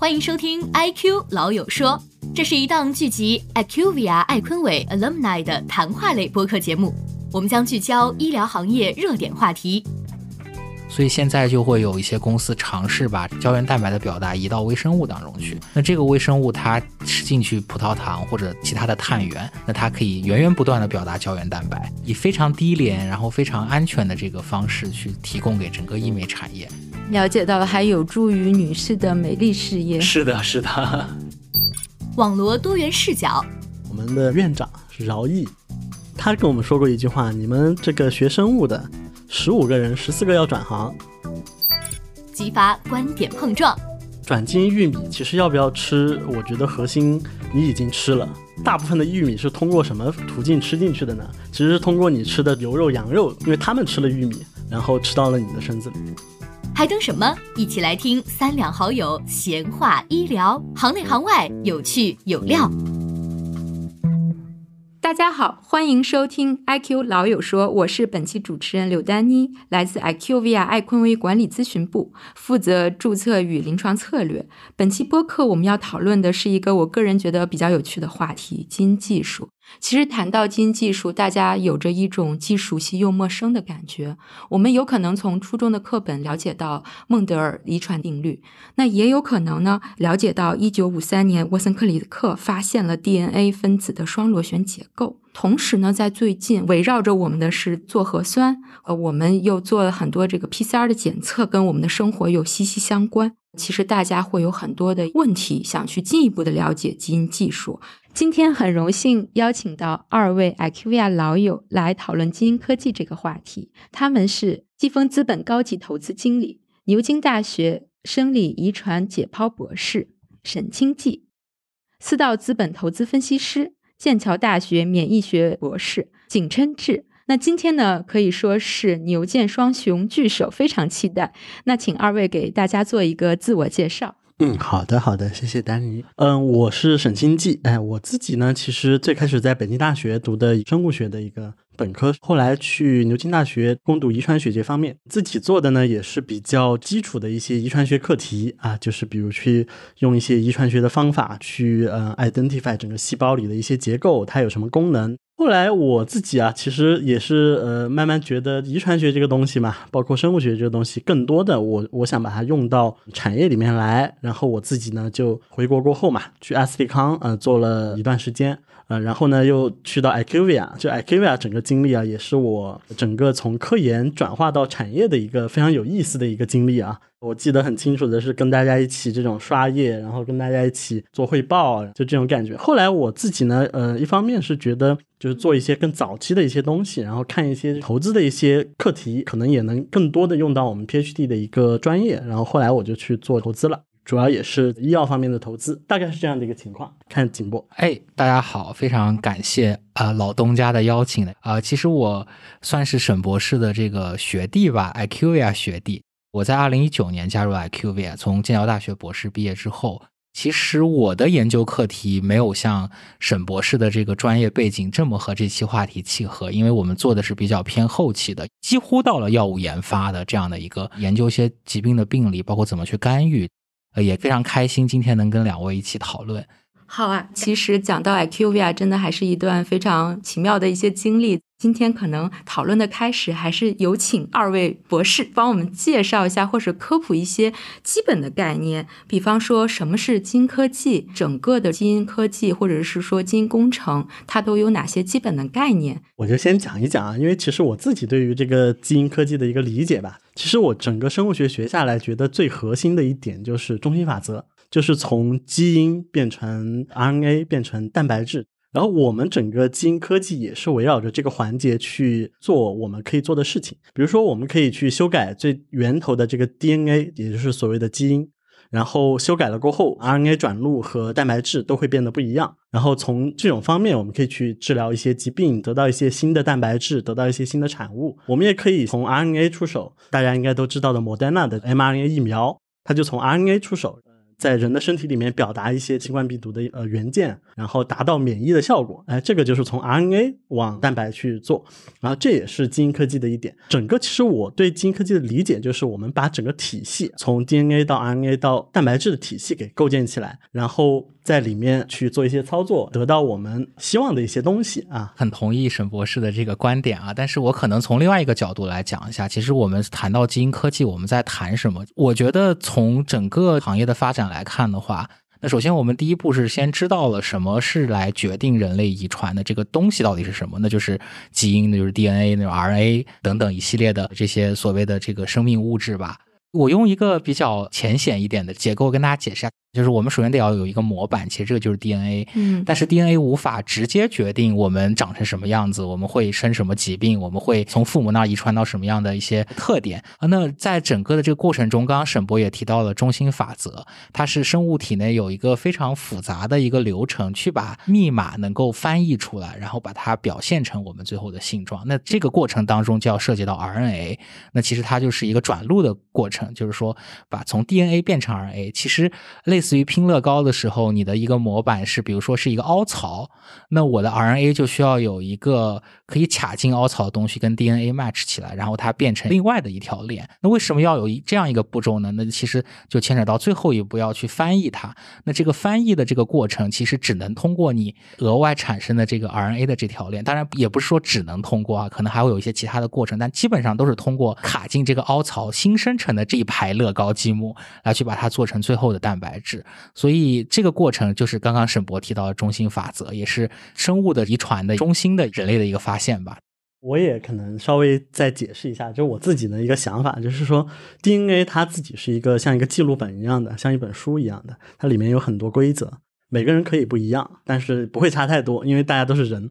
欢迎收听《IQ 老友说》，这是一档聚集 IQVIA 艾坤伟 alumni 的谈话类播客节目。我们将聚焦医疗行业热点话题。所以现在就会有一些公司尝试把胶原蛋白的表达移到微生物当中去。那这个微生物它吃进去葡萄糖或者其他的碳源，那它可以源源不断的表达胶原蛋白，以非常低廉然后非常安全的这个方式去提供给整个医美产业。了解到了，还有助于女士的美丽事业。是的，是的。网罗多元视角。我们的院长饶毅，他跟我们说过一句话：你们这个学生物的。十五个人，十四个要转行，激发观点碰撞。转基因玉米其实要不要吃？我觉得核心你已经吃了。大部分的玉米是通过什么途径吃进去的呢？其实是通过你吃的牛肉、羊肉，因为他们吃了玉米，然后吃到了你的身子里。还等什么？一起来听三两好友闲话医疗，行内行外有趣有料。大家好，欢迎收听 IQ 老友说，我是本期主持人柳丹妮，来自 IQVIA 艾坤威管理咨询部，负责注册与临床策略。本期播客我们要讨论的是一个我个人觉得比较有趣的话题——基因技术。其实谈到基因技术，大家有着一种既熟悉又陌生的感觉。我们有可能从初中的课本了解到孟德尔遗传定律，那也有可能呢了解到一九五三年沃森克里克发现了 DNA 分子的双螺旋结构。同时呢，在最近围绕着我们的是做核酸，呃，我们又做了很多这个 PCR 的检测，跟我们的生活有息息相关。其实大家会有很多的问题，想去进一步的了解基因技术。今天很荣幸邀请到二位 IQVIA 老友来讨论基因科技这个话题。他们是季风资本高级投资经理、牛津大学生理遗传解剖博士沈清季，思道资本投资分析师、剑桥大学免疫学博士景琛志。那今天呢，可以说是牛剑双雄聚首，非常期待。那请二位给大家做一个自我介绍。嗯，好的，好的，谢谢丹尼。嗯，我是沈清季。哎，我自己呢，其实最开始在北京大学读的生物学的一个本科，后来去牛津大学攻读遗传学这方面，自己做的呢也是比较基础的一些遗传学课题啊，就是比如去用一些遗传学的方法去嗯 identify 整个细胞里的一些结构，它有什么功能。后来我自己啊，其实也是呃，慢慢觉得遗传学这个东西嘛，包括生物学这个东西，更多的我我想把它用到产业里面来。然后我自己呢，就回国过后嘛，去阿斯利康呃做了一段时间，呃，然后呢又去到 IQVIA，就 IQVIA 整个经历啊，也是我整个从科研转化到产业的一个非常有意思的一个经历啊。我记得很清楚的是跟大家一起这种刷页，然后跟大家一起做汇报，就这种感觉。后来我自己呢，呃，一方面是觉得就是做一些更早期的一些东西，然后看一些投资的一些课题，可能也能更多的用到我们 PhD 的一个专业。然后后来我就去做投资了，主要也是医药方面的投资，大概是这样的一个情况。看景波，哎，大家好，非常感谢啊老东家的邀请啊，其实我算是沈博士的这个学弟吧，IQVIA 学弟。我在二零一九年加入 IQVIA，从剑桥大学博士毕业之后，其实我的研究课题没有像沈博士的这个专业背景这么和这期话题契合，因为我们做的是比较偏后期的，几乎到了药物研发的这样的一个研究一些疾病的病理，包括怎么去干预，也非常开心今天能跟两位一起讨论。好啊，其实讲到 IQVIA，真的还是一段非常奇妙的一些经历。今天可能讨论的开始，还是有请二位博士帮我们介绍一下，或者科普一些基本的概念。比方说，什么是基因科技？整个的基因科技，或者是说基因工程，它都有哪些基本的概念？我就先讲一讲啊，因为其实我自己对于这个基因科技的一个理解吧，其实我整个生物学学下来，觉得最核心的一点就是中心法则，就是从基因变成 RNA 变成蛋白质。然后我们整个基因科技也是围绕着这个环节去做我们可以做的事情，比如说我们可以去修改最源头的这个 DNA，也就是所谓的基因，然后修改了过后，RNA 转录和蛋白质都会变得不一样。然后从这种方面，我们可以去治疗一些疾病，得到一些新的蛋白质，得到一些新的产物。我们也可以从 RNA 出手，大家应该都知道的莫德纳的 mRNA 疫苗，它就从 RNA 出手。在人的身体里面表达一些新冠病毒的呃元件，然后达到免疫的效果。哎，这个就是从 RNA 往蛋白去做，然后这也是基因科技的一点。整个其实我对基因科技的理解就是，我们把整个体系从 DNA 到 RNA 到蛋白质的体系给构建起来，然后。在里面去做一些操作，得到我们希望的一些东西啊。很同意沈博士的这个观点啊，但是我可能从另外一个角度来讲一下。其实我们谈到基因科技，我们在谈什么？我觉得从整个行业的发展来看的话，那首先我们第一步是先知道了什么是来决定人类遗传的这个东西到底是什么，那就是基因，那就是 DNA，那种 RNA 等等一系列的这些所谓的这个生命物质吧。我用一个比较浅显一点的结构跟大家解释一下。就是我们首先得要有一个模板，其实这个就是 DNA，嗯，但是 DNA 无法直接决定我们长成什么样子，我们会生什么疾病，我们会从父母那儿遗传到什么样的一些特点啊。那在整个的这个过程中，刚刚沈博也提到了中心法则，它是生物体内有一个非常复杂的一个流程，去把密码能够翻译出来，然后把它表现成我们最后的性状。那这个过程当中就要涉及到 RNA，那其实它就是一个转录的过程，就是说把从 DNA 变成 RNA，其实类。类至于拼乐高的时候，你的一个模板是，比如说是一个凹槽，那我的 RNA 就需要有一个可以卡进凹槽的东西跟 DNA match 起来，然后它变成另外的一条链。那为什么要有这样一个步骤呢？那其实就牵扯到最后一步要去翻译它。那这个翻译的这个过程，其实只能通过你额外产生的这个 RNA 的这条链。当然也不是说只能通过啊，可能还会有一些其他的过程，但基本上都是通过卡进这个凹槽新生成的这一排乐高积木来去把它做成最后的蛋白质。所以这个过程就是刚刚沈博提到的中心法则，也是生物的遗传的中心的人类的一个发现吧。我也可能稍微再解释一下，就我自己的一个想法，就是说 DNA 它自己是一个像一个记录本一样的，像一本书一样的，它里面有很多规则，每个人可以不一样，但是不会差太多，因为大家都是人。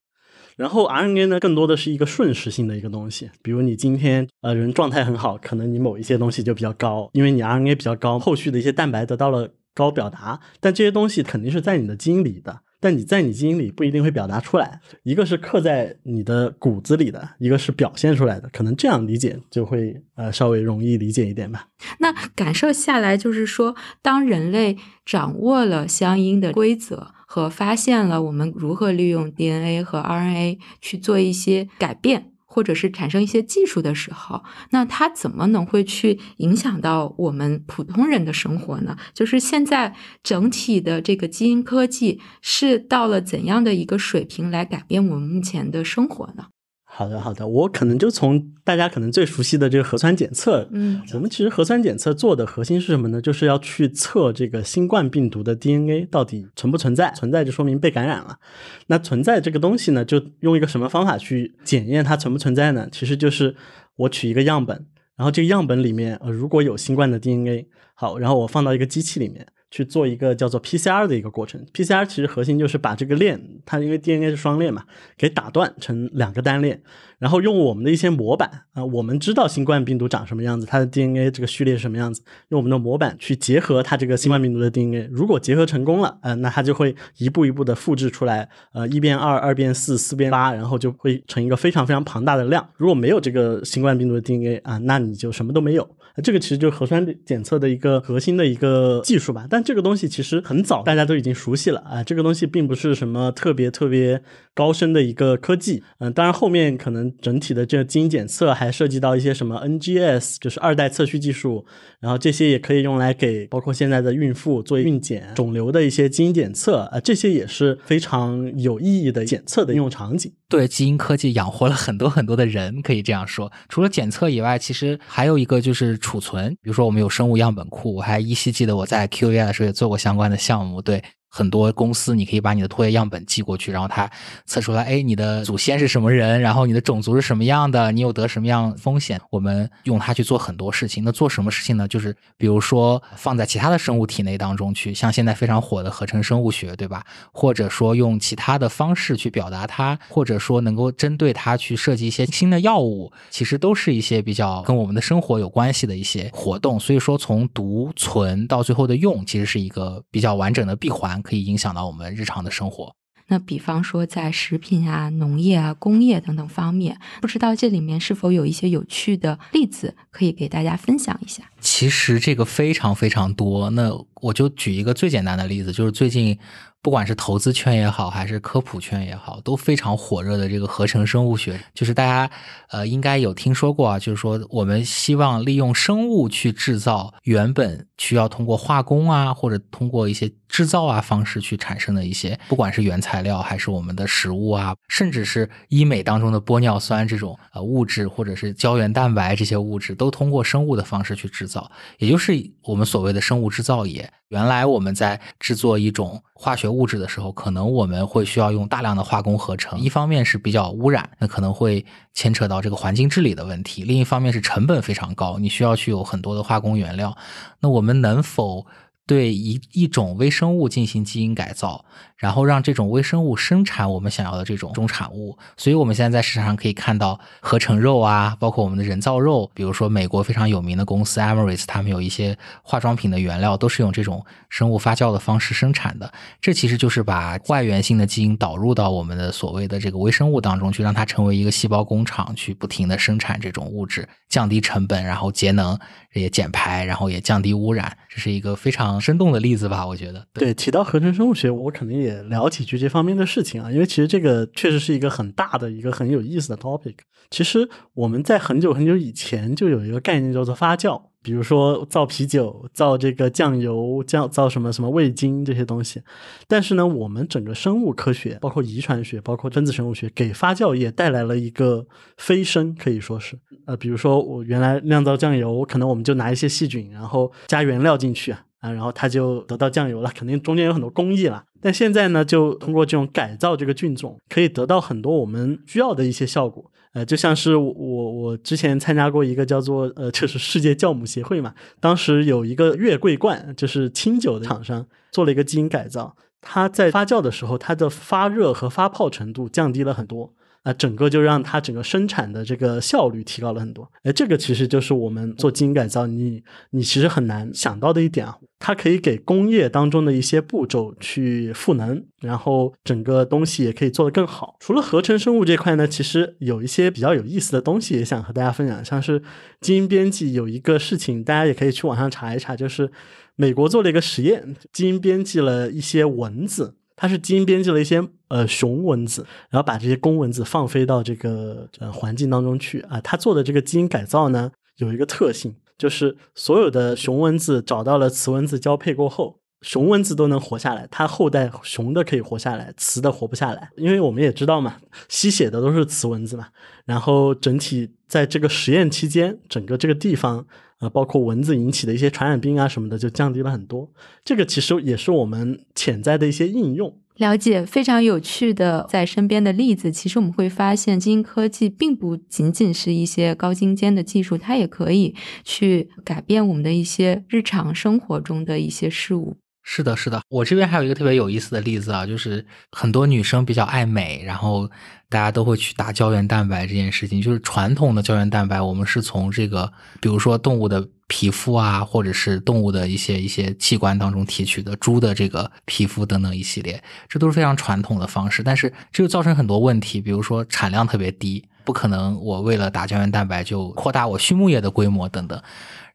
然后 RNA 呢，更多的是一个瞬时性的一个东西，比如你今天呃人状态很好，可能你某一些东西就比较高，因为你 RNA 比较高，后续的一些蛋白得到了。高表达，但这些东西肯定是在你的基因里的，但你在你基因里不一定会表达出来。一个是刻在你的骨子里的，一个是表现出来的，可能这样理解就会呃稍微容易理解一点吧。那感受下来就是说，当人类掌握了相应的规则和发现了我们如何利用 DNA 和 RNA 去做一些改变。或者是产生一些技术的时候，那它怎么能会去影响到我们普通人的生活呢？就是现在整体的这个基因科技是到了怎样的一个水平来改变我们目前的生活呢？好的，好的，我可能就从大家可能最熟悉的这个核酸检测，嗯，我们其实核酸检测做的核心是什么呢？就是要去测这个新冠病毒的 DNA 到底存不存在，存在就说明被感染了。那存在这个东西呢，就用一个什么方法去检验它存不存在呢？其实就是我取一个样本，然后这个样本里面呃如果有新冠的 DNA，好，然后我放到一个机器里面。去做一个叫做 PCR 的一个过程，PCR 其实核心就是把这个链，它因为 DNA 是双链嘛，给打断成两个单链，然后用我们的一些模板啊，我们知道新冠病毒长什么样子，它的 DNA 这个序列是什么样子，用我们的模板去结合它这个新冠病毒的 DNA，如果结合成功了，呃，那它就会一步一步的复制出来，呃，一变二，二变四，四变八，然后就会成一个非常非常庞大的量。如果没有这个新冠病毒的 DNA 啊，那你就什么都没有。这个其实就是核酸检测的一个核心的一个技术吧，但这个东西其实很早大家都已经熟悉了啊，这个东西并不是什么特别特别高深的一个科技，嗯，当然后面可能整体的这个基因检测还涉及到一些什么 NGS，就是二代测序技术，然后这些也可以用来给包括现在的孕妇做孕检、肿瘤的一些基因检测啊，这些也是非常有意义的检测的应用场景。对，基因科技养活了很多很多的人，可以这样说。除了检测以外，其实还有一个就是储存。比如说，我们有生物样本库，我还依稀记得我在 QV 的时候也做过相关的项目。对。很多公司，你可以把你的唾液样本寄过去，然后它测出来，哎，你的祖先是什么人，然后你的种族是什么样的，你有得什么样风险，我们用它去做很多事情。那做什么事情呢？就是比如说放在其他的生物体内当中去，像现在非常火的合成生物学，对吧？或者说用其他的方式去表达它，或者说能够针对它去设计一些新的药物，其实都是一些比较跟我们的生活有关系的一些活动。所以说，从读、存到最后的用，其实是一个比较完整的闭环。可以影响到我们日常的生活。那比方说，在食品啊、农业啊、工业等等方面，不知道这里面是否有一些有趣的例子可以给大家分享一下？其实这个非常非常多。那我就举一个最简单的例子，就是最近。不管是投资圈也好，还是科普圈也好，都非常火热的这个合成生物学，就是大家呃应该有听说过啊，就是说我们希望利用生物去制造原本需要通过化工啊或者通过一些制造啊方式去产生的一些，不管是原材料还是我们的食物啊，甚至是医美当中的玻尿酸这种呃物质，或者是胶原蛋白这些物质，都通过生物的方式去制造，也就是我们所谓的生物制造业。原来我们在制作一种化学物物质的时候，可能我们会需要用大量的化工合成，一方面是比较污染，那可能会牵扯到这个环境治理的问题；另一方面是成本非常高，你需要去有很多的化工原料。那我们能否？对一一种微生物进行基因改造，然后让这种微生物生产我们想要的这种中产物。所以，我们现在在市场上可以看到合成肉啊，包括我们的人造肉。比如说，美国非常有名的公司 Amaris，他们有一些化妆品的原料都是用这种生物发酵的方式生产的。这其实就是把外源性的基因导入到我们的所谓的这个微生物当中去，让它成为一个细胞工厂，去不停的生产这种物质，降低成本，然后节能也减排，然后也降低污染。这是一个非常。生动的例子吧，我觉得对。提到合成生物学，我可能也聊几句这方面的事情啊，因为其实这个确实是一个很大的一个很有意思的 topic。其实我们在很久很久以前就有一个概念叫做发酵，比如说造啤酒、造这个酱油、造造什么什么味精这些东西。但是呢，我们整个生物科学，包括遗传学、包括分子生物学，给发酵业带来了一个飞升，可以说是呃，比如说我原来酿造酱油，可能我们就拿一些细菌，然后加原料进去。啊，然后它就得到酱油了，肯定中间有很多工艺了。但现在呢，就通过这种改造这个菌种，可以得到很多我们需要的一些效果。呃，就像是我我之前参加过一个叫做呃，就是世界酵母协会嘛，当时有一个月桂冠，就是清酒的厂商做了一个基因改造，它在发酵的时候，它的发热和发泡程度降低了很多。啊，整个就让它整个生产的这个效率提高了很多。哎，这个其实就是我们做基因改造，你你其实很难想到的一点啊。它可以给工业当中的一些步骤去赋能，然后整个东西也可以做得更好。除了合成生物这块呢，其实有一些比较有意思的东西也想和大家分享，像是基因编辑有一个事情，大家也可以去网上查一查，就是美国做了一个实验，基因编辑了一些蚊子。它是基因编辑了一些呃雄蚊子，然后把这些公蚊子放飞到这个呃环境当中去啊。它做的这个基因改造呢，有一个特性，就是所有的雄蚊子找到了雌蚊子交配过后，雄蚊子都能活下来，它后代雄的可以活下来，雌的活不下来。因为我们也知道嘛，吸血的都是雌蚊子嘛。然后整体在这个实验期间，整个这个地方。呃，包括蚊子引起的一些传染病啊什么的，就降低了很多。这个其实也是我们潜在的一些应用。了解非常有趣的在身边的例子，其实我们会发现，基因科技并不仅仅是一些高精尖的技术，它也可以去改变我们的一些日常生活中的一些事物。是的，是的，我这边还有一个特别有意思的例子啊，就是很多女生比较爱美，然后大家都会去打胶原蛋白这件事情。就是传统的胶原蛋白，我们是从这个，比如说动物的皮肤啊，或者是动物的一些一些器官当中提取的，猪的这个皮肤等等一系列，这都是非常传统的方式。但是这就造成很多问题，比如说产量特别低，不可能我为了打胶原蛋白就扩大我畜牧业的规模等等。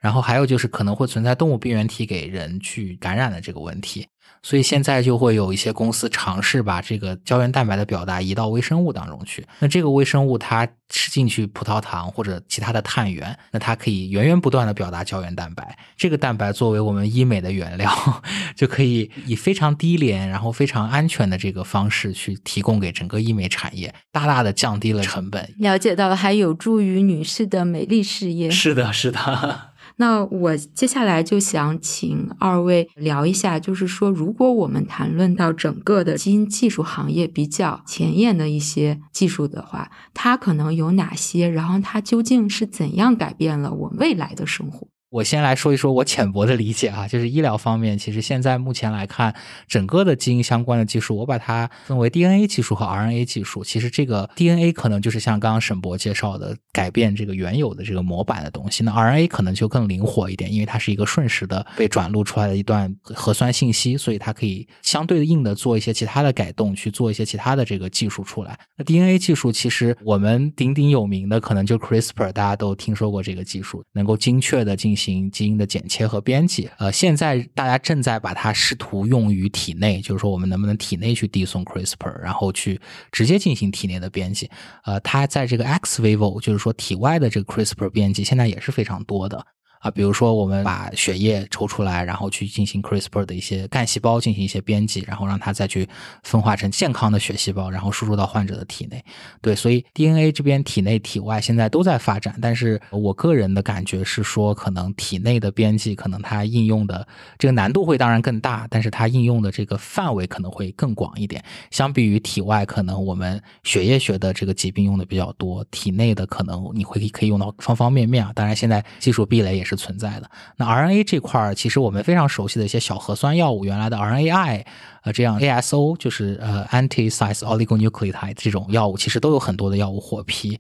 然后还有就是可能会存在动物病原体给人去感染的这个问题，所以现在就会有一些公司尝试把这个胶原蛋白的表达移到微生物当中去。那这个微生物它吃进去葡萄糖或者其他的碳源，那它可以源源不断的表达胶原蛋白。这个蛋白作为我们医美的原料，就可以以非常低廉然后非常安全的这个方式去提供给整个医美产业，大大的降低了成本。了解到了，还有助于女士的美丽事业。是的，是的。那我接下来就想请二位聊一下，就是说，如果我们谈论到整个的基因技术行业比较前沿的一些技术的话，它可能有哪些？然后它究竟是怎样改变了我们未来的生活？我先来说一说我浅薄的理解啊，就是医疗方面，其实现在目前来看，整个的基因相关的技术，我把它分为 DNA 技术和 RNA 技术。其实这个 DNA 可能就是像刚刚沈博介绍的，改变这个原有的这个模板的东西。那 RNA 可能就更灵活一点，因为它是一个瞬时的被转录出来的一段核酸信息，所以它可以相对应的做一些其他的改动，去做一些其他的这个技术出来。那 DNA 技术其实我们鼎鼎有名的可能就 CRISPR，大家都听说过这个技术，能够精确的进行。行基因的剪切和编辑。呃，现在大家正在把它试图用于体内，就是说我们能不能体内去递送 CRISPR，然后去直接进行体内的编辑。呃，它在这个 X vivo，就是说体外的这个 CRISPR 编辑，现在也是非常多的。啊，比如说我们把血液抽出来，然后去进行 CRISPR 的一些干细胞进行一些编辑，然后让它再去分化成健康的血细胞，然后输入到患者的体内。对，所以 DNA 这边体内体外现在都在发展，但是我个人的感觉是说，可能体内的编辑可能它应用的这个难度会当然更大，但是它应用的这个范围可能会更广一点。相比于体外，可能我们血液学的这个疾病用的比较多，体内的可能你会可以用到方方面面啊。当然，现在技术壁垒也是。是存在的。那 RNA 这块儿，其实我们非常熟悉的一些小核酸药物，原来的 RNAi，呃，这样 ASO 就是呃 anti-size oligonucleotide 这种药物，其实都有很多的药物获批。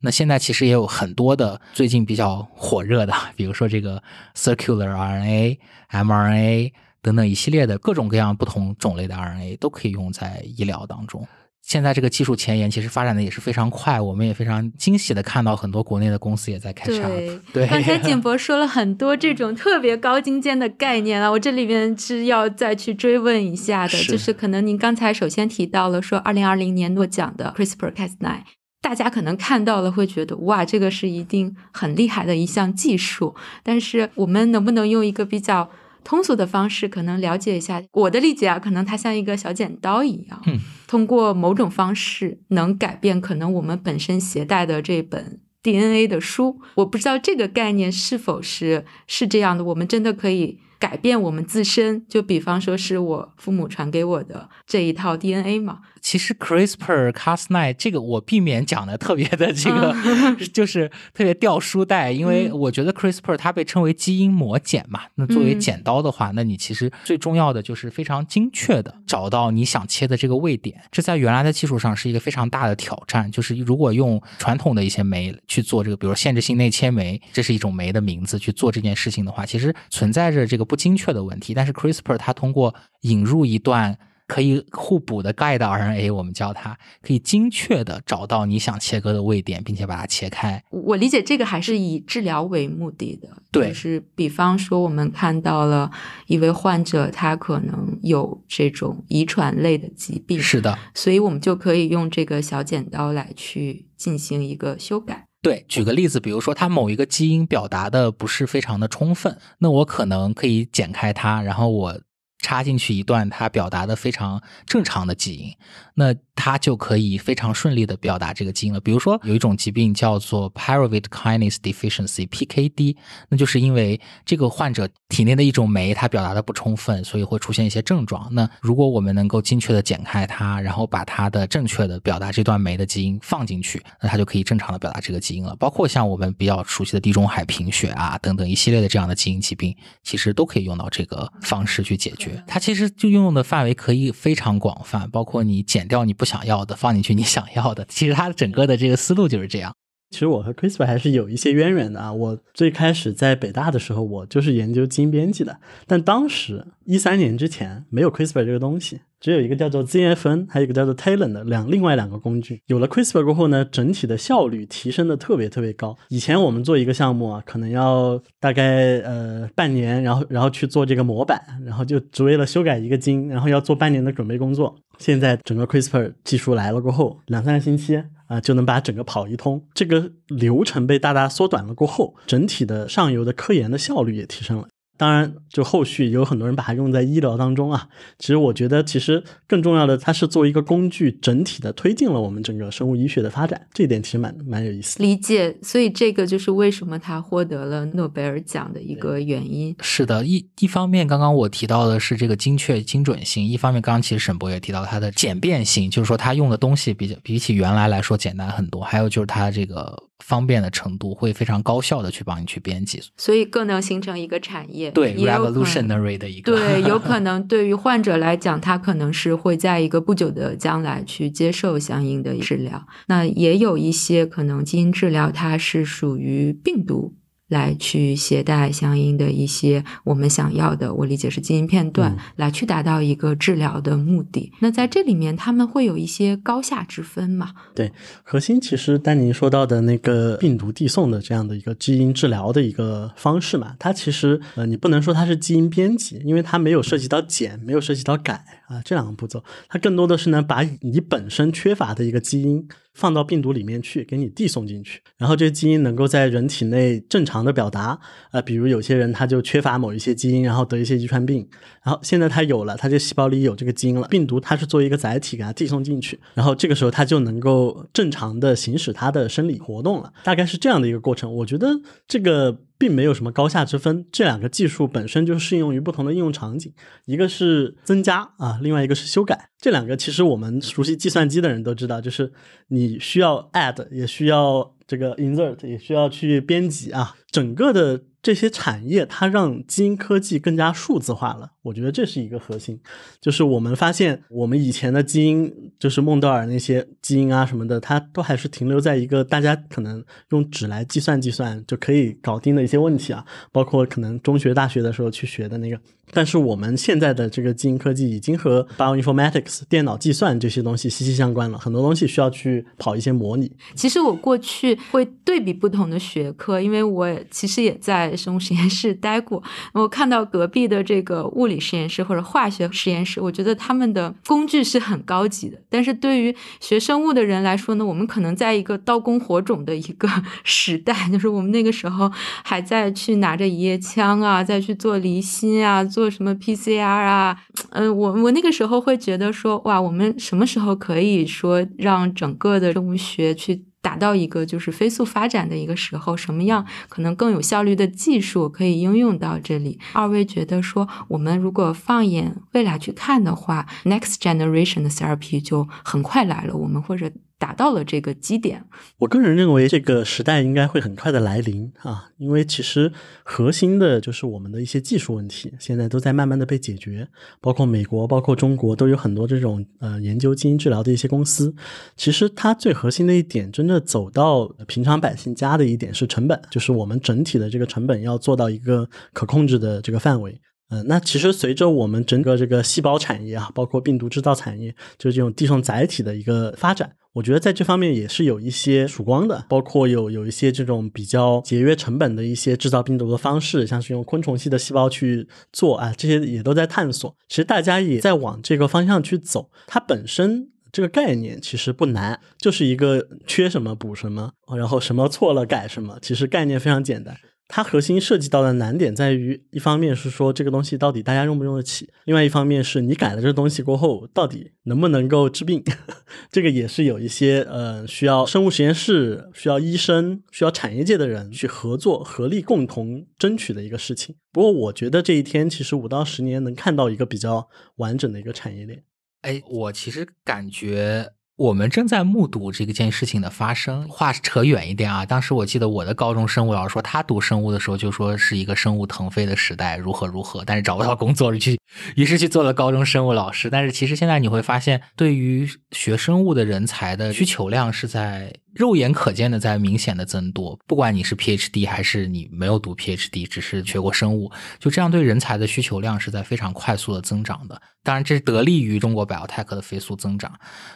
那现在其实也有很多的最近比较火热的，比如说这个 circular RNA、mRNA 等等一系列的各种各样不同种类的 RNA 都可以用在医疗当中。现在这个技术前沿其实发展的也是非常快，我们也非常惊喜的看到很多国内的公司也在开叉。对，刚才景博说了很多这种特别高精尖的概念啊，我这里边是要再去追问一下的，就是可能您刚才首先提到了说二零二零年诺奖的 CRISPR-Cas9，大家可能看到了会觉得哇，这个是一定很厉害的一项技术，但是我们能不能用一个比较？通俗的方式可能了解一下，我的理解啊，可能它像一个小剪刀一样，通过某种方式能改变可能我们本身携带的这本 DNA 的书。我不知道这个概念是否是是这样的，我们真的可以。改变我们自身，就比方说是我父母传给我的这一套 DNA 嘛。其实 CRISPR-Cas9 这个我避免讲的特别的这个，就是特别掉书袋，因为我觉得 CRISPR 它被称为基因魔剪嘛。那作为剪刀的话，那你其实最重要的就是非常精确的找到你想切的这个位点。这在原来的技术上是一个非常大的挑战。就是如果用传统的一些酶去做这个，比如限制性内切酶，这是一种酶的名字去做这件事情的话，其实存在着这个。不精确的问题，但是 CRISPR 它通过引入一段可以互补的 guide RNA，我们叫它可以精确的找到你想切割的位点，并且把它切开。我理解这个还是以治疗为目的的，对，就是比方说我们看到了一位患者，他可能有这种遗传类的疾病，是的，所以我们就可以用这个小剪刀来去进行一个修改。对，举个例子，比如说他某一个基因表达的不是非常的充分，那我可能可以剪开它，然后我插进去一段他表达的非常正常的基因。那它就可以非常顺利的表达这个基因了。比如说有一种疾病叫做 Pyruvate Kinase Deficiency（PKD），那就是因为这个患者体内的一种酶它表达的不充分，所以会出现一些症状。那如果我们能够精确的剪开它，然后把它的正确的表达这段酶的基因放进去，那它就可以正常的表达这个基因了。包括像我们比较熟悉的地中海贫血啊等等一系列的这样的基因疾病，其实都可以用到这个方式去解决。它其实就应用的范围可以非常广泛，包括你剪掉你不想要的，放进去你想要的。其实它整个的这个思路就是这样。其实我和 CRISPR 还是有一些渊源的啊。我最开始在北大的时候，我就是研究基因编辑的。但当时一三年之前没有 CRISPR 这个东西，只有一个叫做 ZFN，还有一个叫做 TALEN 的两另外两个工具。有了 CRISPR 过后呢，整体的效率提升的特别特别高。以前我们做一个项目啊，可能要大概呃半年，然后然后去做这个模板，然后就只为了修改一个基因，然后要做半年的准备工作。现在整个 CRISPR 技术来了过后，两三个星期。啊，就能把整个跑一通，这个流程被大大缩短了过后，整体的上游的科研的效率也提升了。当然，就后续有很多人把它用在医疗当中啊。其实我觉得，其实更重要的，它是作为一个工具，整体的推进了我们整个生物医学的发展。这一点其实蛮蛮有意思。理解，所以这个就是为什么他获得了诺贝尔奖的一个原因。是的，一一方面，刚刚我提到的是这个精确精准性；一方面，刚刚其实沈博也提到它的简便性，就是说它用的东西比较比起原来来说简单很多。还有就是它这个。方便的程度会非常高效的去帮你去编辑，所以更能形成一个产业。对，revolutionary 的一个。对，有可能对于患者来讲，他可能是会在一个不久的将来去接受相应的治疗。那也有一些可能基因治疗，它是属于病毒来去携带相应的一些我们想要的，我理解是基因片段，嗯来去达到一个治疗的目的。那在这里面，他们会有一些高下之分嘛？对核心其实丹尼说到的那个病毒递送的这样的一个基因治疗的一个方式嘛，它其实呃你不能说它是基因编辑，因为它没有涉及到剪，没有涉及到改啊这两个步骤，它更多的是呢把你本身缺乏的一个基因放到病毒里面去，给你递送进去，然后这个基因能够在人体内正常的表达，呃，比如有些人他就缺乏某一些基因，然后得一些遗传病，然后现在他有了，他这细胞里有这个基因了，病毒它是作为一个载体给他递送进去，然后这个时候他就能够正常的行使他的生理活动了，大概是这样的一个过程。我觉得这个并没有什么高下之分，这两个技术本身就适用于不同的应用场景，一个是增加啊，另外一个是修改。这两个其实我们熟悉计算机的人都知道，就是你需要 add，也需要这个 insert，也需要去编辑啊，整个的。这些产业它让基因科技更加数字化了，我觉得这是一个核心。就是我们发现，我们以前的基因，就是孟德尔那些基因啊什么的，它都还是停留在一个大家可能用纸来计算计算就可以搞定的一些问题啊，包括可能中学、大学的时候去学的那个。但是我们现在的这个基因科技已经和 bioinformatics 电脑计算这些东西息息相关了，很多东西需要去跑一些模拟。其实我过去会对比不同的学科，因为我其实也在生物实验室待过。我看到隔壁的这个物理实验室或者化学实验室，我觉得他们的工具是很高级的。但是对于学生物的人来说呢，我们可能在一个刀工火种的一个 时代，就是我们那个时候还在去拿着一页枪啊，再去做离心啊，做什么 PCR 啊。嗯，我我那个时候会觉得说，哇，我们什么时候可以说让整个的生物学去达到一个就是飞速发展的一个时候，什么样可能更有效率的技术可以应用到这里？二位觉得说，我们如果放眼未来去看的话，next generation 的 therapy 就很快来了，我们或者达到了这个基点。我个人认为这个时代应该会很快的来临啊，因为其实核心的就是我们的一些技术问题，现在都在慢慢的被解决，包括美国、包括中国都有很多这种呃研究基因治疗的一些公司。其实它最核心的一点，真的走到平常百姓家的一点是成本，就是我们整体的这个成本要做到一个可控制的这个范围。嗯，那其实随着我们整个这个细胞产业啊，包括病毒制造产业，就是这种递送载体的一个发展，我觉得在这方面也是有一些曙光的，包括有有一些这种比较节约成本的一些制造病毒的方式，像是用昆虫系的细胞去做啊，这些也都在探索。其实大家也在往这个方向去走，它本身。这个概念其实不难，就是一个缺什么补什么，然后什么错了改什么，其实概念非常简单。它核心涉及到的难点在于，一方面是说这个东西到底大家用不用得起，另外一方面是你改了这个东西过后，到底能不能够治病，这个也是有一些呃需要生物实验室、需要医生、需要产业界的人去合作、合力共同争取的一个事情。不过我觉得这一天其实五到十年能看到一个比较完整的一个产业链。哎，我其实感觉我们正在目睹这个件事情的发生。话扯远一点啊，当时我记得我的高中生物老师说，他读生物的时候就说是一个生物腾飞的时代，如何如何，但是找不到工作，去 于是去做了高中生物老师。但是其实现在你会发现，对于学生物的人才的需求量是在。肉眼可见的在明显的增多，不管你是 PhD 还是你没有读 PhD，只是学过生物，就这样对人才的需求量是在非常快速的增长的。当然，这是得力于中国 biotech 的飞速增长。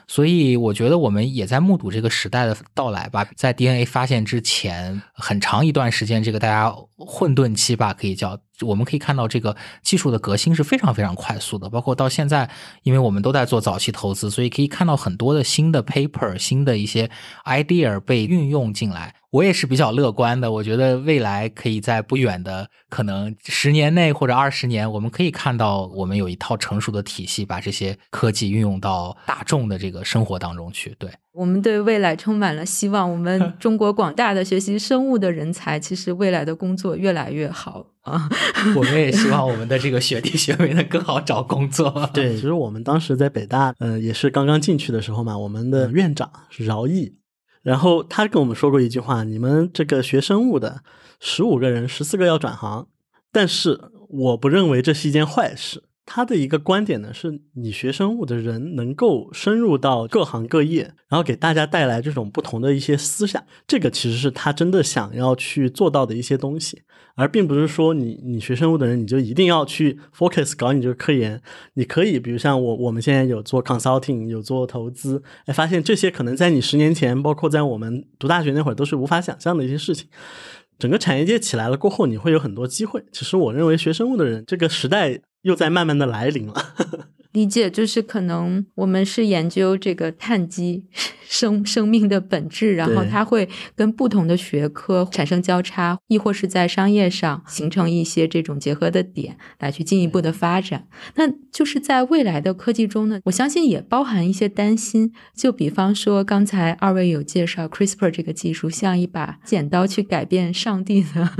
所以，我觉得我们也在目睹这个时代的到来吧。在 DNA 发现之前，很长一段时间，这个大家混沌期吧，可以叫。我们可以看到，这个技术的革新是非常非常快速的。包括到现在，因为我们都在做早期投资，所以可以看到很多的新的 paper、新的一些 idea 被运用进来。我也是比较乐观的，我觉得未来可以在不远的可能十年内或者二十年，我们可以看到我们有一套成熟的体系，把这些科技运用到大众的这个生活当中去。对我们对未来充满了希望。我们 中国广大的学习生物的人才，其实未来的工作越来越好啊。我们也希望我们的这个 学弟学妹能更好找工作。对，其实我们当时在北大，呃，也是刚刚进去的时候嘛，我们的院长是饶毅。然后他跟我们说过一句话：“你们这个学生物的十五个人，十四个要转行，但是我不认为这是一件坏事。”他的一个观点呢，是你学生物的人能够深入到各行各业，然后给大家带来这种不同的一些思想，这个其实是他真的想要去做到的一些东西，而并不是说你你学生物的人你就一定要去 focus 搞你这个科研，你可以比如像我我们现在有做 consulting，有做投资，哎，发现这些可能在你十年前，包括在我们读大学那会儿都是无法想象的一些事情。整个产业界起来了过后，你会有很多机会。其实我认为学生物的人，这个时代又在慢慢的来临了。理解就是可能我们是研究这个碳基 生生命的本质，然后它会跟不同的学科产生交叉，亦或是在商业上形成一些这种结合的点，来去进一步的发展。那就是在未来的科技中呢，我相信也包含一些担心。就比方说，刚才二位有介绍 CRISPR 这个技术，像一把剪刀去改变上帝的，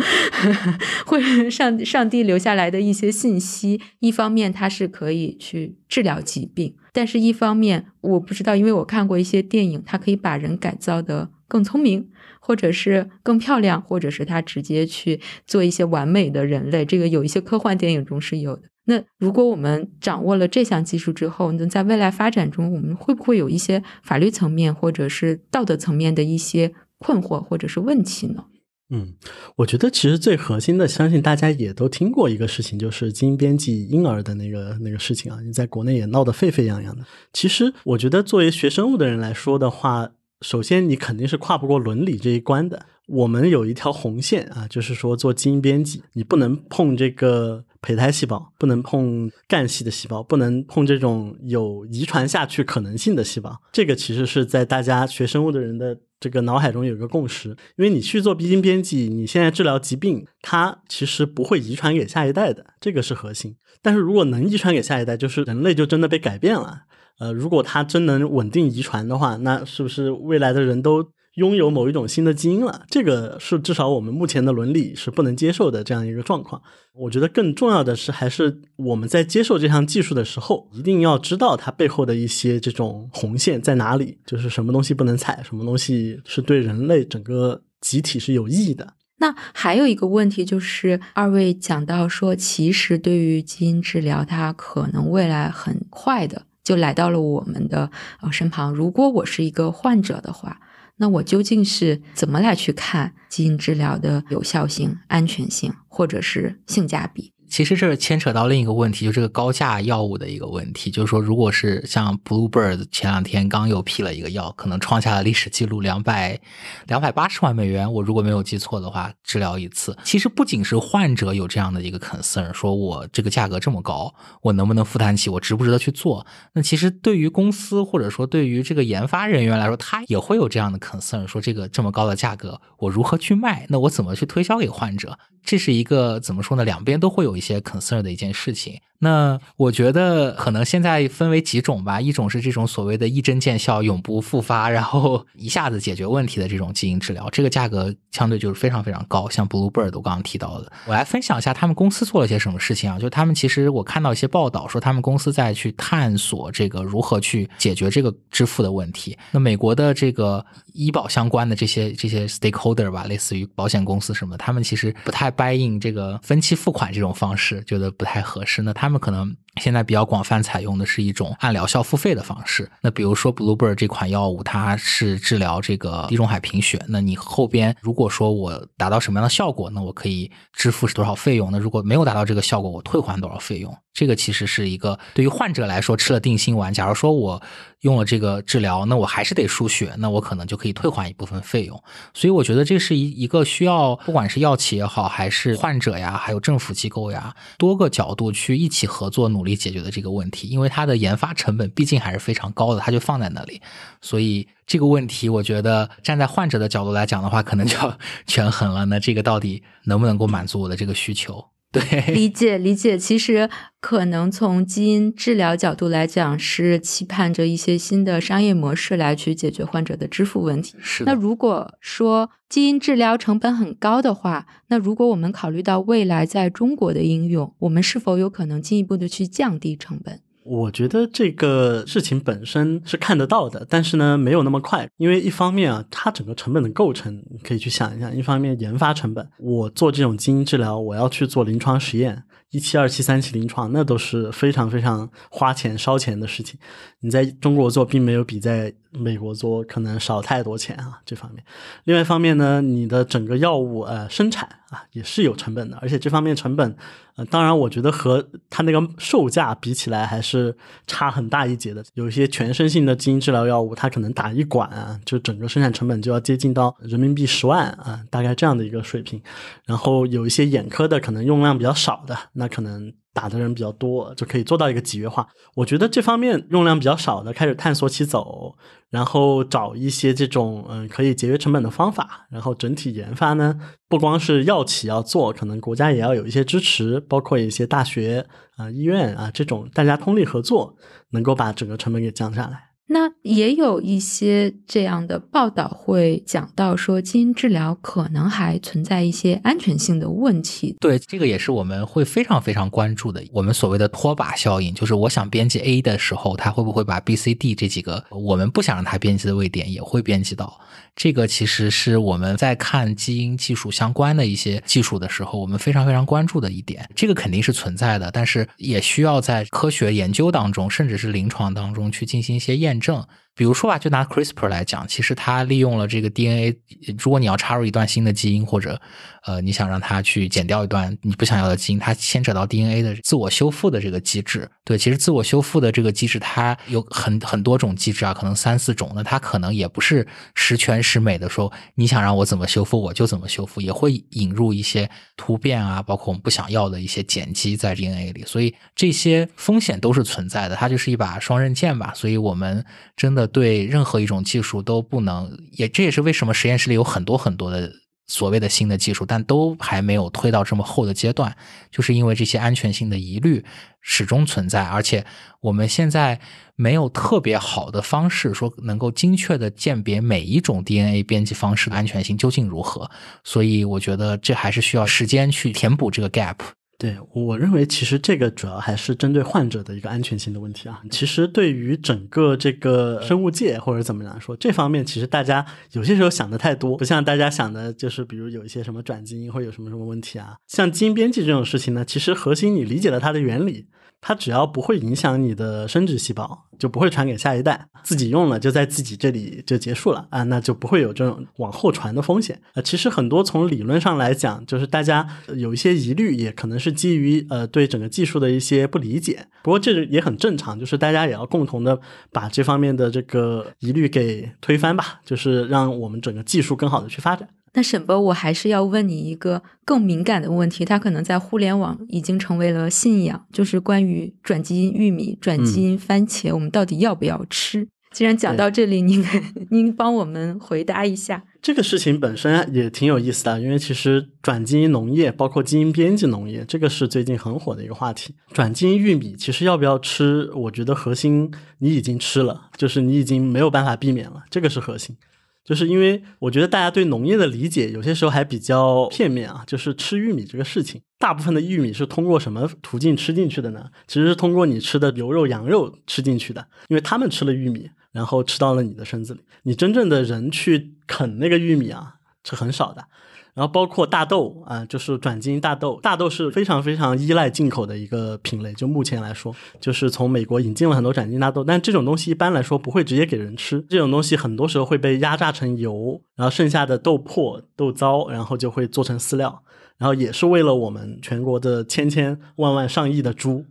会上上帝留下来的一些信息。一方面，它是可以去。治疗疾病，但是一方面我不知道，因为我看过一些电影，它可以把人改造的更聪明，或者是更漂亮，或者是他直接去做一些完美的人类。这个有一些科幻电影中是有的。那如果我们掌握了这项技术之后，那在未来发展中，我们会不会有一些法律层面或者是道德层面的一些困惑或者是问题呢？嗯，我觉得其实最核心的，相信大家也都听过一个事情，就是基因编辑婴儿的那个那个事情啊，你在国内也闹得沸沸扬扬的。其实我觉得作为学生物的人来说的话，首先你肯定是跨不过伦理这一关的。我们有一条红线啊，就是说做基因编辑，你不能碰这个胚胎细胞，不能碰干系的细胞，不能碰这种有遗传下去可能性的细胞。这个其实是在大家学生物的人的。这个脑海中有一个共识，因为你去做基因编辑，你现在治疗疾病，它其实不会遗传给下一代的，这个是核心。但是如果能遗传给下一代，就是人类就真的被改变了。呃，如果它真能稳定遗传的话，那是不是未来的人都？拥有某一种新的基因了，这个是至少我们目前的伦理是不能接受的这样一个状况。我觉得更重要的是，还是我们在接受这项技术的时候，一定要知道它背后的一些这种红线在哪里，就是什么东西不能踩，什么东西是对人类整个集体是有意义的。那还有一个问题就是，二位讲到说，其实对于基因治疗，它可能未来很快的就来到了我们的呃身旁。如果我是一个患者的话。那我究竟是怎么来去看基因治疗的有效性、安全性，或者是性价比？其实这牵扯到另一个问题，就这个高价药物的一个问题。就是说，如果是像 Bluebird 前两天刚又批了一个药，可能创下了历史记录，两百两百八十万美元，我如果没有记错的话，治疗一次。其实不仅是患者有这样的一个 concern，说我这个价格这么高，我能不能负担起？我值不值得去做？那其实对于公司或者说对于这个研发人员来说，他也会有这样的 concern，说这个这么高的价格，我如何去卖？那我怎么去推销给患者？这是一个怎么说呢？两边都会有一些 concern 的一件事情。那我觉得可能现在分为几种吧，一种是这种所谓的一针见效、永不复发，然后 一下子解决问题的这种基因治疗，这个价格相对就是非常非常高。像 Bluebird 我刚刚提到的，我来分享一下他们公司做了些什么事情啊？就他们其实我看到一些报道说，他们公司在去探索这个如何去解决这个支付的问题。那美国的这个医保相关的这些这些 stakeholder 吧，类似于保险公司什么，他们其实不太 buy in 这个分期付款这种方式，觉得不太合适。那他们。那么可能现在比较广泛采用的是一种按疗效付费的方式。那比如说 Bluebird 这款药物，它是治疗这个地中海贫血。那你后边如果说我达到什么样的效果，那我可以支付是多少费用？那如果没有达到这个效果，我退还多少费用？这个其实是一个对于患者来说吃了定心丸。假如说我用了这个治疗，那我还是得输血，那我可能就可以退还一部分费用。所以我觉得这是一一个需要不管是药企也好，还是患者呀，还有政府机构呀，多个角度去一起合作努力解决的这个问题。因为它的研发成本毕竟还是非常高的，它就放在那里。所以这个问题，我觉得站在患者的角度来讲的话，可能就要 权衡了。那这个到底能不能够满足我的这个需求？对，理解理解。其实可能从基因治疗角度来讲，是期盼着一些新的商业模式来去解决患者的支付问题。是。那如果说基因治疗成本很高的话，那如果我们考虑到未来在中国的应用，我们是否有可能进一步的去降低成本？我觉得这个事情本身是看得到的，但是呢，没有那么快。因为一方面啊，它整个成本的构成，你可以去想一下；一方面研发成本，我做这种基因治疗，我要去做临床实验，一期、二期、三期临床，那都是非常非常花钱烧钱的事情。你在中国做，并没有比在美国做可能少太多钱啊，这方面。另外一方面呢，你的整个药物呃生产啊也是有成本的，而且这方面成本，呃，当然我觉得和它那个售价比起来还是差很大一截的。有一些全身性的基因治疗药物，它可能打一管啊，就整个生产成本就要接近到人民币十万啊，大概这样的一个水平。然后有一些眼科的，可能用量比较少的，那可能。打的人比较多，就可以做到一个集约化。我觉得这方面用量比较少的，开始探索起走，然后找一些这种嗯可以节约成本的方法，然后整体研发呢，不光是药企要做，可能国家也要有一些支持，包括一些大学啊、医院啊这种大家通力合作，能够把整个成本给降下来。那也有一些这样的报道会讲到说，基因治疗可能还存在一些安全性的问题。对，这个也是我们会非常非常关注的。我们所谓的拖把效应，就是我想编辑 A 的时候，它会不会把 B、C、D 这几个我们不想让它编辑的位点也会编辑到？这个其实是我们在看基因技术相关的一些技术的时候，我们非常非常关注的一点。这个肯定是存在的，但是也需要在科学研究当中，甚至是临床当中去进行一些验证。证比如说吧，就拿 CRISPR 来讲，其实它利用了这个 DNA。如果你要插入一段新的基因，或者呃你想让它去剪掉一段你不想要的基因，它牵扯到 DNA 的自我修复的这个机制。对，其实自我修复的这个机制，它有很很多种机制啊，可能三四种。那它可能也不是十全十美的，说你想让我怎么修复我就怎么修复，也会引入一些突变啊，包括我们不想要的一些碱基在 DNA 里。所以这些风险都是存在的，它就是一把双刃剑吧。所以我们真的。对任何一种技术都不能，也这也是为什么实验室里有很多很多的所谓的新的技术，但都还没有推到这么后的阶段，就是因为这些安全性的疑虑始终存在，而且我们现在没有特别好的方式说能够精确的鉴别每一种 DNA 编辑方式的安全性究竟如何，所以我觉得这还是需要时间去填补这个 gap。对我认为，其实这个主要还是针对患者的一个安全性的问题啊。其实对于整个这个生物界或者怎么来说，这方面其实大家有些时候想的太多，不像大家想的，就是比如有一些什么转基因会有什么什么问题啊。像基因编辑这种事情呢，其实核心你理解了它的原理。它只要不会影响你的生殖细胞，就不会传给下一代。自己用了就在自己这里就结束了啊，那就不会有这种往后传的风险。呃，其实很多从理论上来讲，就是大家有一些疑虑，也可能是基于呃对整个技术的一些不理解。不过这也很正常，就是大家也要共同的把这方面的这个疑虑给推翻吧，就是让我们整个技术更好的去发展。那沈博，我还是要问你一个更敏感的问题，它可能在互联网已经成为了信仰，就是关于转基因玉米、转基因番茄，我们到底要不要吃？既然讲到这里，您您帮我们回答一下。这个事情本身也挺有意思的，因为其实转基因农业，包括基因编辑农业，这个是最近很火的一个话题。转基因玉米其实要不要吃？我觉得核心你已经吃了，就是你已经没有办法避免了，这个是核心。就是因为我觉得大家对农业的理解有些时候还比较片面啊，就是吃玉米这个事情，大部分的玉米是通过什么途径吃进去的呢？其实是通过你吃的牛肉、羊肉吃进去的，因为他们吃了玉米，然后吃到了你的身子里。你真正的人去啃那个玉米啊，是很少的。然后包括大豆啊，就是转基因大豆，大豆是非常非常依赖进口的一个品类。就目前来说，就是从美国引进了很多转基因大豆，但这种东西一般来说不会直接给人吃，这种东西很多时候会被压榨成油，然后剩下的豆粕、豆糟，然后就会做成饲料，然后也是为了我们全国的千千万万上亿的猪。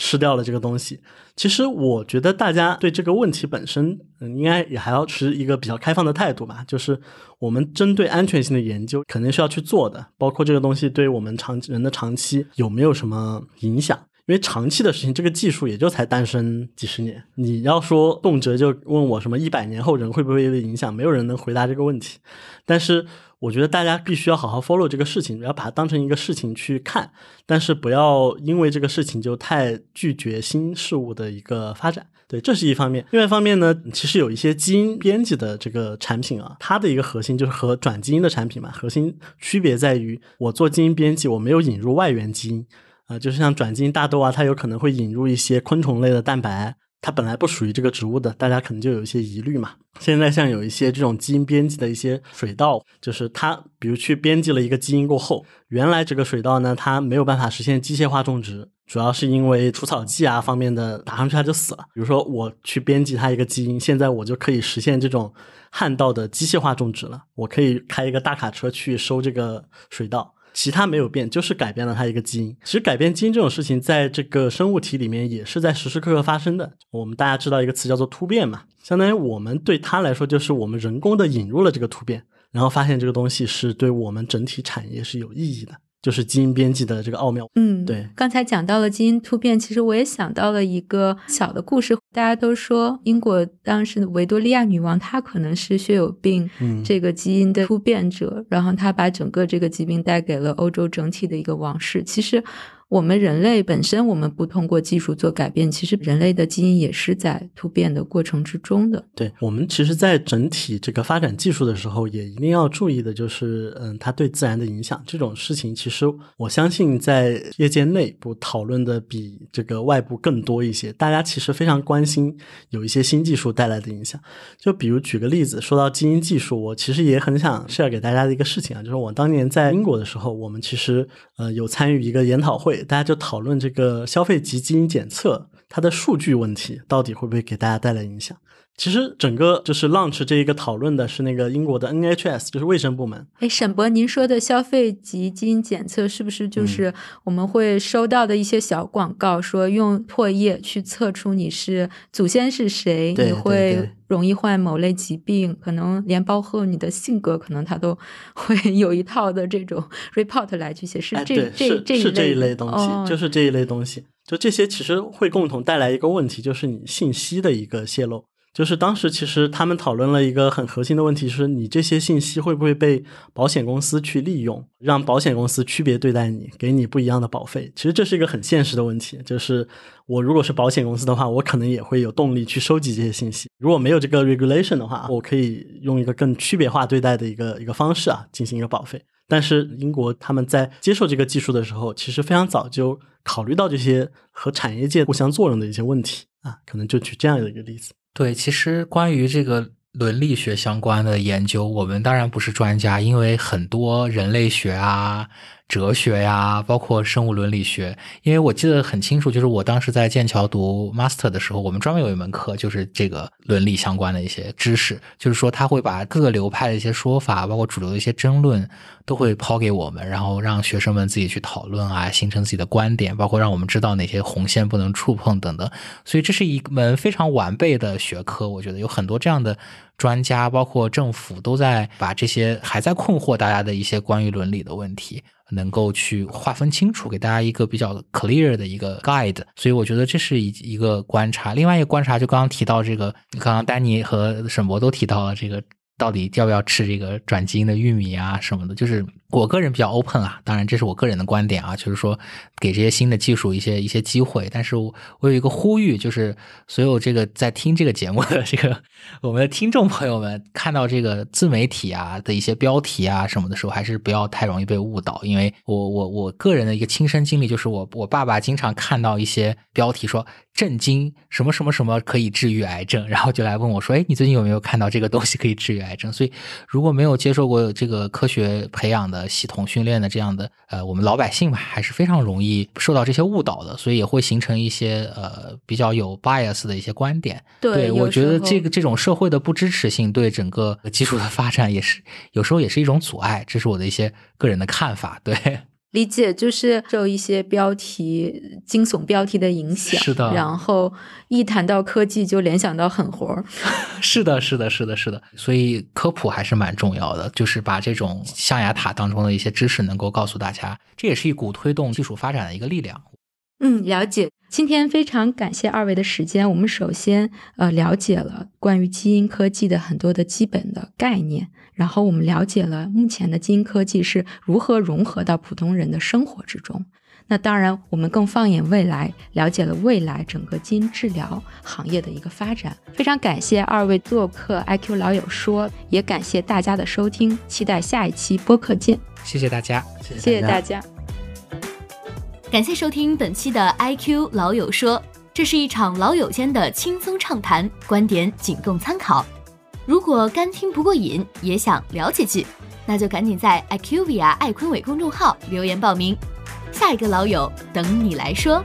吃掉了这个东西，其实我觉得大家对这个问题本身，嗯，应该也还要持一个比较开放的态度吧。就是我们针对安全性的研究，肯定是要去做的，包括这个东西对我们长人的长期有没有什么影响。因为长期的事情，这个技术也就才诞生几十年。你要说动辄就问我什么一百年后人会不会有影响，没有人能回答这个问题。但是我觉得大家必须要好好 follow 这个事情，要把它当成一个事情去看，但是不要因为这个事情就太拒绝新事物的一个发展。对，这是一方面。另外一方面呢，其实有一些基因编辑的这个产品啊，它的一个核心就是和转基因的产品嘛，核心区别在于我做基因编辑，我没有引入外源基因。啊，就是像转基因大豆啊，它有可能会引入一些昆虫类的蛋白它本来不属于这个植物的，大家可能就有一些疑虑嘛。现在像有一些这种基因编辑的一些水稻，就是它比如去编辑了一个基因过后，原来这个水稻呢，它没有办法实现机械化种植，主要是因为除草剂啊方面的打上去它就死了。比如说我去编辑它一个基因，现在我就可以实现这种旱稻的机械化种植了，我可以开一个大卡车去收这个水稻。其他没有变，就是改变了它一个基因。其实改变基因这种事情，在这个生物体里面也是在时时刻刻发生的。我们大家知道一个词叫做突变嘛，相当于我们对它来说，就是我们人工的引入了这个突变，然后发现这个东西是对我们整体产业是有意义的。就是基因编辑的这个奥妙，嗯，对。刚才讲到了基因突变，其实我也想到了一个小的故事。大家都说英国当时的维多利亚女王，她可能是血友病这个基因的突变者，然后她把整个这个疾病带给了欧洲整体的一个王室。其实。我们人类本身，我们不通过技术做改变，其实人类的基因也是在突变的过程之中的。对我们，其实，在整体这个发展技术的时候，也一定要注意的，就是嗯，它对自然的影响这种事情，其实我相信在业界内部讨论的比这个外部更多一些。大家其实非常关心有一些新技术带来的影响。就比如举个例子，说到基因技术，我其实也很想 share 给大家的一个事情啊，就是我当年在英国的时候，我们其实呃有参与一个研讨会。大家就讨论这个消费级基因检测它的数据问题，到底会不会给大家带来影响？其实整个就是 launch 这一个讨论的是那个英国的 NHS，就是卫生部门。哎，沈博，您说的消费级基因检测是不是就是我们会收到的一些小广告，说用唾液去测出你是祖先是谁，你会容易患某类疾病，可能连包括你的性格，可能他都会有一套的这种 report 来去写。是这这这是这一类东西，就是这一类东西。就这些其实会共同带来一个问题，就是你信息的一个泄露。就是当时其实他们讨论了一个很核心的问题，是你这些信息会不会被保险公司去利用，让保险公司区别对待你，给你不一样的保费。其实这是一个很现实的问题。就是我如果是保险公司的话，我可能也会有动力去收集这些信息。如果没有这个 regulation 的话，我可以用一个更区别化对待的一个一个方式啊，进行一个保费。但是英国他们在接受这个技术的时候，其实非常早就考虑到这些和产业界互相作用的一些问题啊，可能就举这样的一个例子。对，其实关于这个伦理学相关的研究，我们当然不是专家，因为很多人类学啊。哲学呀，包括生物伦理学，因为我记得很清楚，就是我当时在剑桥读 master 的时候，我们专门有一门课，就是这个伦理相关的一些知识，就是说他会把各个流派的一些说法，包括主流的一些争论，都会抛给我们，然后让学生们自己去讨论啊，形成自己的观点，包括让我们知道哪些红线不能触碰等等。所以这是一门非常完备的学科，我觉得有很多这样的专家，包括政府都在把这些还在困惑大家的一些关于伦理的问题。能够去划分清楚，给大家一个比较 clear 的一个 guide，所以我觉得这是一一个观察。另外一个观察就刚刚提到这个，刚刚丹尼和沈博都提到了这个，到底要不要吃这个转基因的玉米啊什么的，就是。我个人比较 open 啊，当然这是我个人的观点啊，就是说给这些新的技术一些一些机会。但是我我有一个呼吁，就是所有这个在听这个节目的这个我们的听众朋友们，看到这个自媒体啊的一些标题啊什么的时候，还是不要太容易被误导。因为我我我个人的一个亲身经历，就是我我爸爸经常看到一些标题说震惊什么什么什么可以治愈癌症，然后就来问我说，哎，你最近有没有看到这个东西可以治愈癌症？所以如果没有接受过这个科学培养的，系统训练的这样的呃，我们老百姓吧，还是非常容易受到这些误导的，所以也会形成一些呃比较有 bias 的一些观点。对，我觉得这个这种社会的不支持性，对整个技术的发展也是有时候也是一种阻碍。这是我的一些个人的看法。对。理解就是受一些标题惊悚标题的影响，是的。然后一谈到科技就联想到狠活儿，是的，是的，是的，是的。所以科普还是蛮重要的，就是把这种象牙塔当中的一些知识能够告诉大家，这也是一股推动技术发展的一个力量。嗯，了解。今天非常感谢二位的时间。我们首先呃了解了关于基因科技的很多的基本的概念。然后我们了解了目前的基因科技是如何融合到普通人的生活之中。那当然，我们更放眼未来，了解了未来整个基因治疗行业的一个发展。非常感谢二位做客 IQ 老友说，也感谢大家的收听，期待下一期播客见。谢谢大家，谢谢大家，感谢收听本期的 IQ 老友说。这是一场老友间的轻松畅谈，观点仅供参考。如果干听不过瘾，也想聊几句，那就赶紧在 IQVIA 爱坤伟公众号留言报名，下一个老友等你来说。